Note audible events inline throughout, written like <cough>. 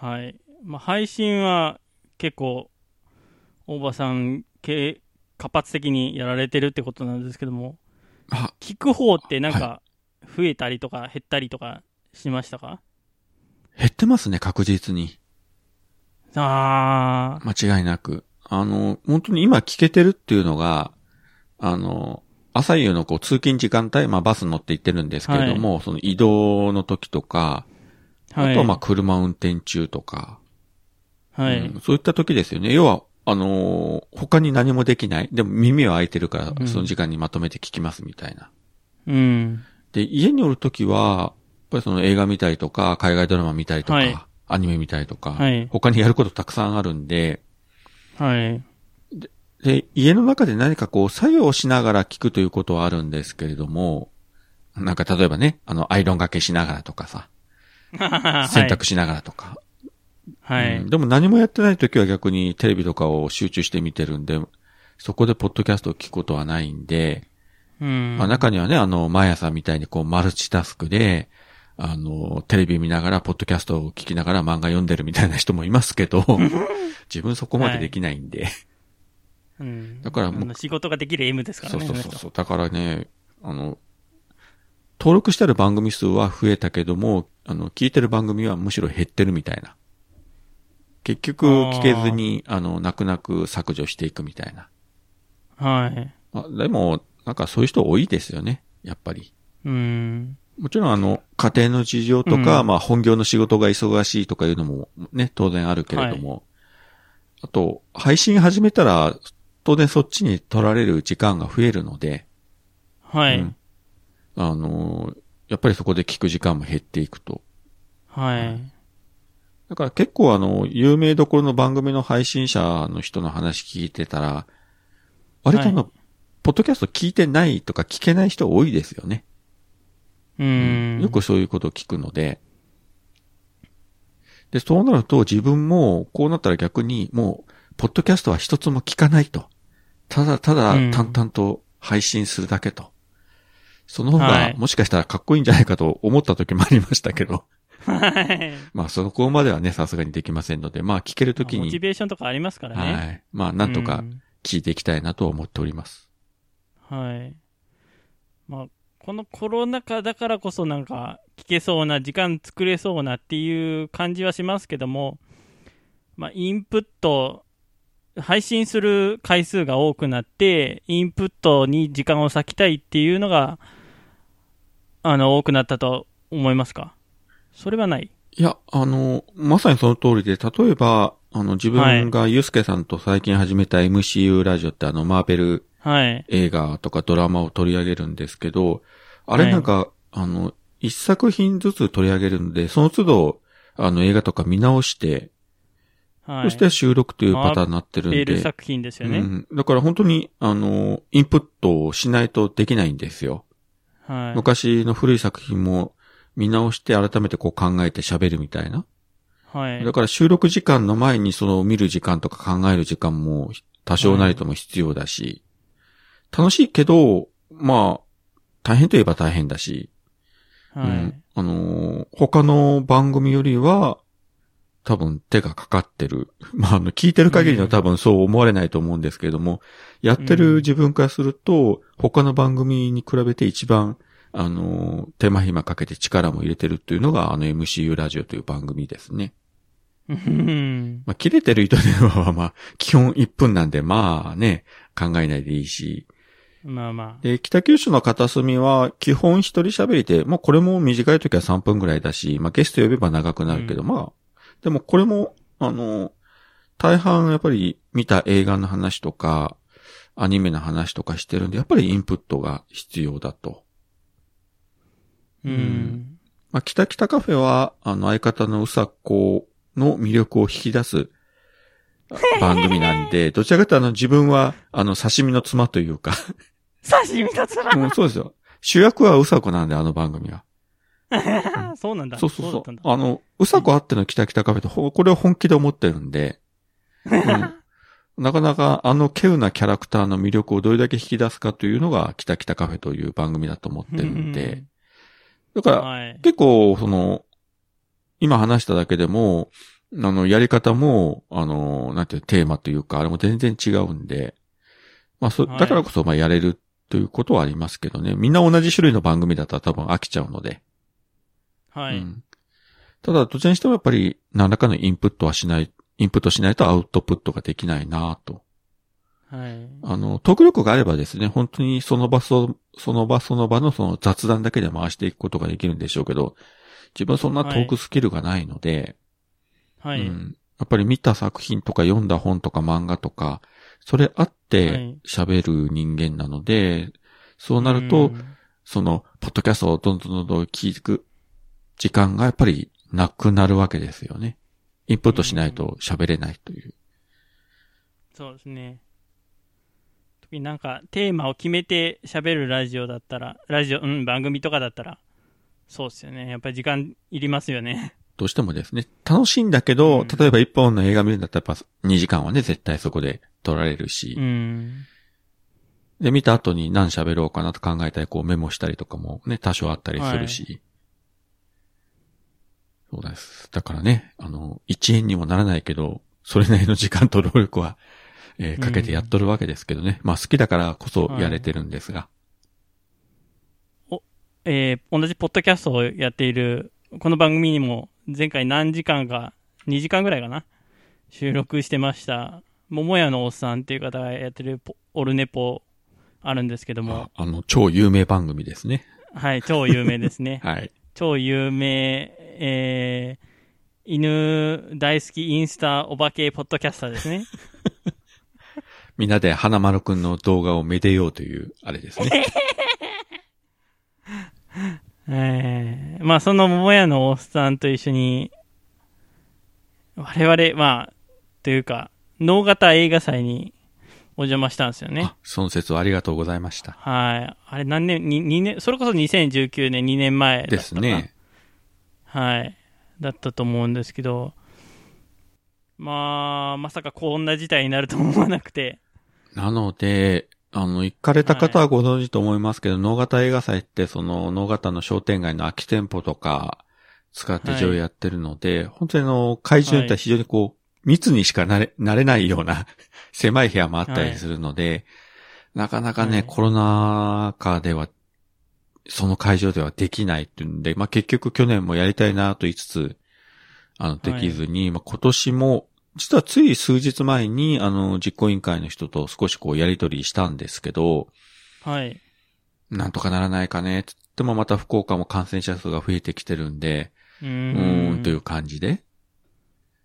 はい。まあ、配信は結構、大場さん、け活発的にやられてるってことなんですけども、あ、聞く方ってなんか、増えたりとか減ったりとかしましたか？減ってますね、確実に。あー、間違いなく。あの、本当に今聞けてるっていうのが、あの、朝夕のこう通勤時間帯、まあバス乗って行ってるんですけれども、その移動の時とか、はい。あとはまあ車運転中とか、はい。うんそういった時ですよね。要は、あのー他に何もできない。でも耳は開いてるかうんら、その時間にまとめて聞きますみたいな。うん。で、家におる時は、やっぱりその映画見たりとか、海外ドラマ見たりとか、はいアニメ見たりとか、はい他にやることたくさんあるんで、はい。で、家の中で何かこう作業をしながら聞くということはあるんですけれども、なんか例えばね、あの、アイロンがけしながらとかさ、<laughs> 洗濯しながらとか。はい。うんでも何もやってない時は逆にテレビとかを集中して見てるんで、そこでポッドキャストを聞くことはないんで、うん。まあ中にはね、あの、毎朝みたいにこうマルチタスクで、あの、テレビ見ながら、ポッドキャストを聞きながら漫画読んでるみたいな人もいますけど、<laughs> 自分そこまでできないんで、うんだからもう仕事ができる M ですからね。そうそうそう。だからね、あの、登録してある番組数は増えたけども、あの、聞いてる番組はむしろ減ってるみたいな。結局、聞けずに、あの、泣く泣く削除していくみたいな。はい。まあ、でも、なんかそういう人多いですよね。やっぱり。うん。もちろんあの、家庭の事情とか、うんまあ本業の仕事が忙しいとかいうのもね、当然あるけれども、あと、配信始めたら、当然そっちに取られる時間が増えるので、はい。うんあのーやっぱりそこで聞く時間も減っていくと。はい。だから結構あの、有名どころの番組の配信者の人の話聞いてたら、割とあの、はポッドキャスト聞いてないとか聞けない人多いですよね。うん。よくそういうことを聞くので。で、そうなると自分も、こうなったら逆に、もう、ポッドキャストは一つも聞かないと。ただただうん淡々と配信するだけと。その方はいが、もしかしたらかっこいいんじゃないかと思った時もありましたけど。はい。<laughs> まあ、そこまではね、さすがにできませんので、まあ、聞けるときに、モチベーションとかありますからね。はい。まあ、なんとかうん聞いていきたいなと思っております。はい。まあ、このコロナ禍だからこそなんか聞けそうな、時間作れそうなっていう感じはしますけども、まあ、インプット、配信する回数が多くなって、インプットに時間を割きたいっていうのが、あの、多くなったと思いますか？それはない？いや、あの、まさにその通りで、例えば、あの、自分がゆうすけさんと最近始めた MCU ラジオってあの、マーベルはい。映画とかドラマを取り上げるんですけど、あれなんか、あの、一作品ずつ取り上げるんで、その都度、あの、映画とか見直して、はい。そして収録というパターンになってるんベで、ル作品ですよね。うん、だから本当に、あの、インプットをしないとできないんですよ。はい。昔の古い作品も見直して改めてこう考えて喋るみたいな。はい。だから収録時間の前にその見る時間とか考える時間も多少なりとも必要だし、楽しいけど、まあ、大変といえば大変だし、はい。うんあのー他の番組よりは、多分手がかかってる。<laughs> まあ、あの、聞いてる限りの多分そう思われないと思うんですけれども、やってる自分からすると、他の番組に比べて一番、あのー手間暇かけて力も入れてるっていうのが、あの MCU ラジオという番組ですね。うんまあ、切れてる人電話は、<laughs> まあ、基本1分なんで、まあね、考えないでいいし。まあまで、北九州の片隅は、基本一人喋りで、まあこれも短い時は3分ぐらいだし、まあゲスト呼べば長くなるけど、うんまあ、でもこれも、あの、大半やっぱり見た映画の話とか、アニメの話とかしてるんで、やっぱりインプットが必要だと。あ。うん。まあ、北北カフェは、あの、相方のうさこの魅力を引き出す <laughs> 番組なんで、どちらかというとあの、自分は、あの、刺身の妻というか、刺身とつらもうそうですよ。主役はうさこなんで、あの番組は。<laughs> そうなんだ。そうそうそうだったんだ。あの、うさこあっての北北カフェと、ほこれを本気で思ってるんで、うん <laughs> なかなかあの稀有なキャラクターの魅力をどれだけ引き出すかというのが、北北カフェという番組だと思ってるんで、だから、はい。結構、その、今話しただけでも、あの、やり方も、あの、なんていうテーマというか、あれも全然違うんで、まあ、そ、はいだからこそ、まあ、やれるということはありますけどね。みんな同じ種類の番組だったら多分飽きちゃうので。はい。うん。ただ、どちらにしてもやっぱり、何らかのインプットはしない、インプットしないとアウトプットができないなと。はい。あの、トーク力があればですね、本当にその場そ、その場その場のその雑談だけで回していくことができるんでしょうけど、自分はそんなトークスキルがないので、はい。うん、やっぱり見た作品とか読んだ本とか漫画とか、それあっはてい喋る人間なので、そうなると、うんその、ポッドキャストをどんどんどんどん聞く時間がやっぱりなくなるわけですよね。インプットしないと喋れないという。そうですね。特になんかテーマを決めて喋るラジオだったら、ラジオ、うん、番組とかだったら、そうですよね。やっぱり時間いりますよね。どうしてもですね、楽しいんだけど、うん例えば一本の映画見るんだったらやっぱ2時間はね、絶対そこで取られるし、うん。で、見た後に何喋ろうかなと考えたり、こうメモしたりとかもね、多少あったりするし。そうです。だからね、あの、1円にもならないけど、それなりの時間と労力は、えーかけてやっとるわけですけどね。まあ好きだからこそやれてるんですが。えー同じポッドキャストをやっている、この番組にも前回何時間か、2時間ぐらいかな収録してました。桃屋のおっさんっていう方がやってるポオルネポあるんですけどもあ、あの、超有名番組ですね。はい、超有名ですね。<laughs> はい。超有名、えー、犬大好きインスタお化けポッドキャスターですね。<laughs> みんなで花丸くんの動画をめでようという、あれですね。<laughs> えー、まあその桃屋のおっさんと一緒に、我々、まあ、というか、脳型映画祭にお邪魔したんですよねあ。、その説はありがとうございました。はい。あれ何年、に二年、それこそ2019年、2年前だったかですね。はい。だったと思うんですけど、まあ、まさかこんな事態になると思わなくて、なので、あの、行かれた方はご存知と思いますけど、能型映画祭って、その、能型の商店街の空き店舗とか、使って上映やってるので、本当にあの、会場によっては非常にこう、密にしかなれ、なれないような、<laughs> 狭い部屋もあったりするので、なかなかね、はい。コロナ禍では、その会場ではできないっていうんで、まあ、結局去年もやりたいなと言いつつ、あの、できずに、まあ、今年も、実はつい数日前に、あの、実行委員会の人と少しこうやりとりしたんですけど、はい。なんとかならないかね、つってもまた福岡も感染者数が増えてきてるんで、ううーーん、という感じで。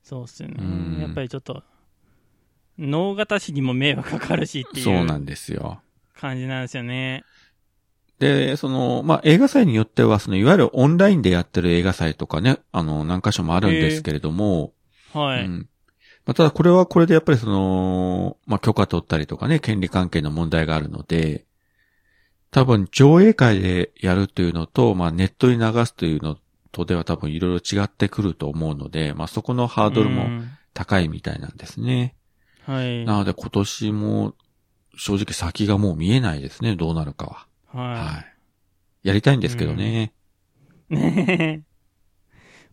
そうっすようんね。やっぱりちょっと、脳型師にも迷惑かかるしっていうそうなんですよ。感じなんですよね。で、その、まあ、映画祭によっては、その、いわゆるオンラインでやってる映画祭とかね、あの、何箇所もあるんですけれども、はい。うん。まあ、ただこれはこれでやっぱりその、まあ、許可取ったりとかね、権利関係の問題があるので、多分上映会でやるというのと、まあ、ネットに流すというのとでは多分いろいろ違ってくると思うので、まあ、そこのハードルもうん高いみたいなんですね。はい。なので今年も正直先がもう見えないですね、どうなるかは。ははい。やりたいんですけどね。い。ね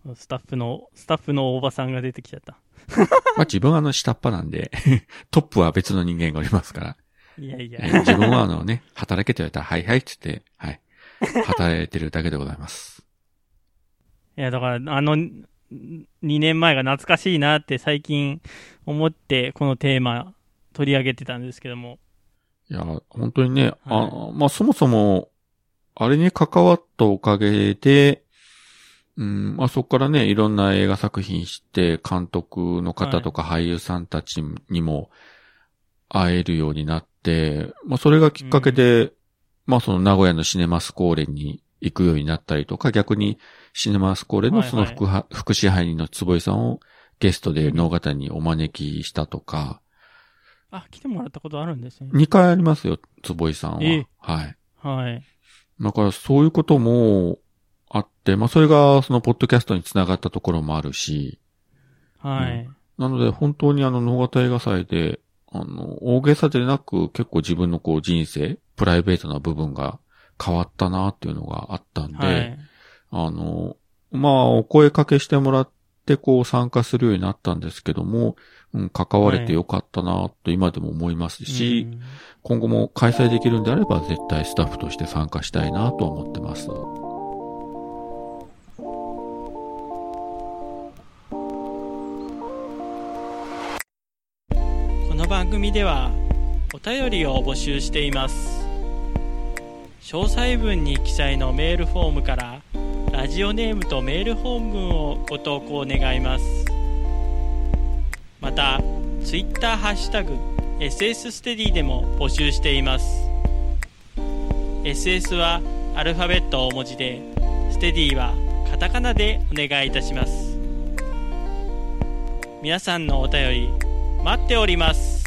えスタッフの、スタッフのおばさんが出てきちゃった。<laughs> まあ自分はあの下っ端なんで、<laughs> トップは別の人間がおりますから。いやいやえ。ー自分はあのね、働けと言われたら、はいはいって言って、はい。働いてるだけでございます。<laughs> いや、だから、あの、2年前が懐かしいなって最近思って、このテーマ取り上げてたんですけども。いや、本当にね、あはまあそもそも、あれに関わったおかげで、うん、まあそこからね、いろんな映画作品して、監督の方とか俳優さんたちにも会えるようになって、まあそれがきっかけで、まあその名古屋のシネマスコーレに行くようになったりとか、逆にシネマスコーレのその副,、副支配人の坪井さんをゲストで能型にお招きしたとか、あ、来てもらったことあるんですね。2回ありますよ、坪井さんは。ええはい。はい。だからそういうこともあって、まあそれがそのポッドキャストにつながったところもあるし、はい。なので本当にあの能型映画祭で、あの、大げさでなく結構自分のこう人生、プライベートな部分が変わったなっていうのがあったんで、はい。あの、まあお声かけしてもらっってこう参加するようになったんですけども、うん、関われてよかったなと今でも思いますし、うん。今後も開催できるんであれば絶対スタッフとして参加したいなと思ってます。この番組ではお便りを募集しています。詳細文に記載のメールフォームからラジオネームとメール本文をご投稿願います。またツイッターハッシュタグ SS ステディでも募集しています。SS はアルファベット大文字でステディはカタカナでお願いいたします。皆さんのお便り待っております。